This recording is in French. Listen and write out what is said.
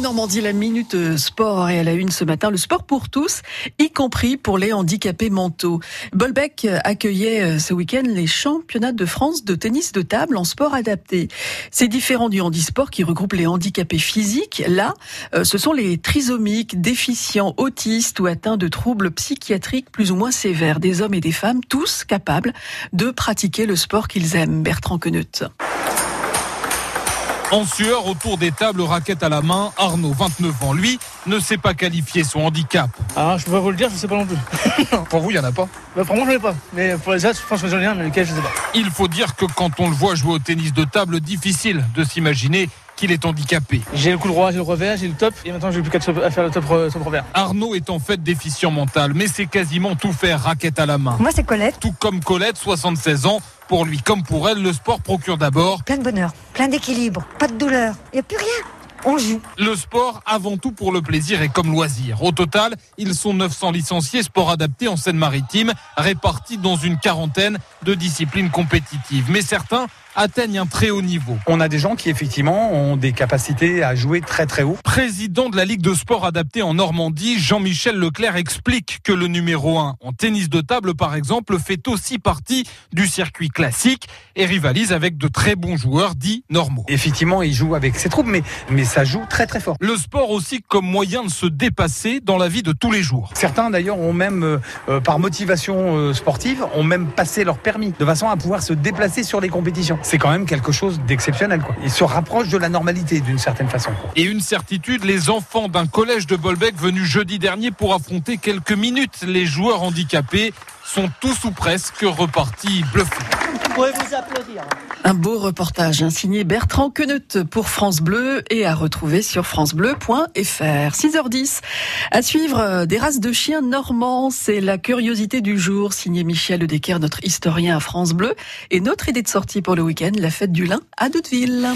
Normandie, la minute sport et à la une ce matin, le sport pour tous, y compris pour les handicapés mentaux. Bolbec accueillait euh, ce week-end les championnats de France de tennis de table en sport adapté. C'est différent du handisport qui regroupe les handicapés physiques. Là, euh, ce sont les trisomiques, déficients, autistes ou atteints de troubles psychiatriques plus ou moins sévères, des hommes et des femmes, tous capables de pratiquer le sport qu'ils aiment. Bertrand Queneut. En sueur, autour des tables, raquettes à la main, Arnaud, 29 ans, lui, ne sait pas qualifier son handicap. Ah, je peux pas vous le dire, je sais pas non plus. pour vous, il y en a pas bah, Pour moi, je ai pas. Mais pour les autres, je pense que j'en ai un, mais lequel, je sais pas. Il faut dire que quand on le voit jouer au tennis de table, difficile de s'imaginer qu'il est handicapé. J'ai le coup droit, j'ai le revers, j'ai le top, et maintenant j'ai plus qu'à faire le top, top revers. Arnaud est en fait déficient mental, mais c'est quasiment tout faire raquette à la main. Moi c'est Colette. Tout comme Colette, 76 ans. Pour lui comme pour elle, le sport procure d'abord plein de bonheur, plein d'équilibre, pas de douleur, il n'y a plus rien. On joue. Le sport avant tout pour le plaisir et comme loisir. Au total, ils sont 900 licenciés sport adapté en Seine-Maritime, répartis dans une quarantaine de disciplines compétitives. Mais certains atteignent un très haut niveau. On a des gens qui effectivement ont des capacités à jouer très très haut. Président de la Ligue de sport adapté en Normandie, Jean-Michel Leclerc explique que le numéro 1 en tennis de table par exemple fait aussi partie du circuit classique et rivalise avec de très bons joueurs dits normaux. Effectivement, il joue avec ses troupes mais mais ça joue très très fort. Le sport aussi comme moyen de se dépasser dans la vie de tous les jours. Certains d'ailleurs ont même euh, euh, par motivation euh, sportive ont même passé leur permis de façon à pouvoir se déplacer sur les compétitions c'est quand même quelque chose d'exceptionnel. Il se rapproche de la normalité d'une certaine façon. Et une certitude, les enfants d'un collège de Bolbec venus jeudi dernier pour affronter quelques minutes les joueurs handicapés sont tous ou presque repartis bluffés. Vous pouvez vous applaudir. Un beau reportage hein, signé Bertrand Queneut pour France Bleu et à retrouver sur francebleu.fr. 6h10. À suivre euh, des races de chiens normands, c'est la curiosité du jour signé Michel Decker, notre historien à France Bleu et notre idée de sortie pour le week-end, la fête du lin à Douteville.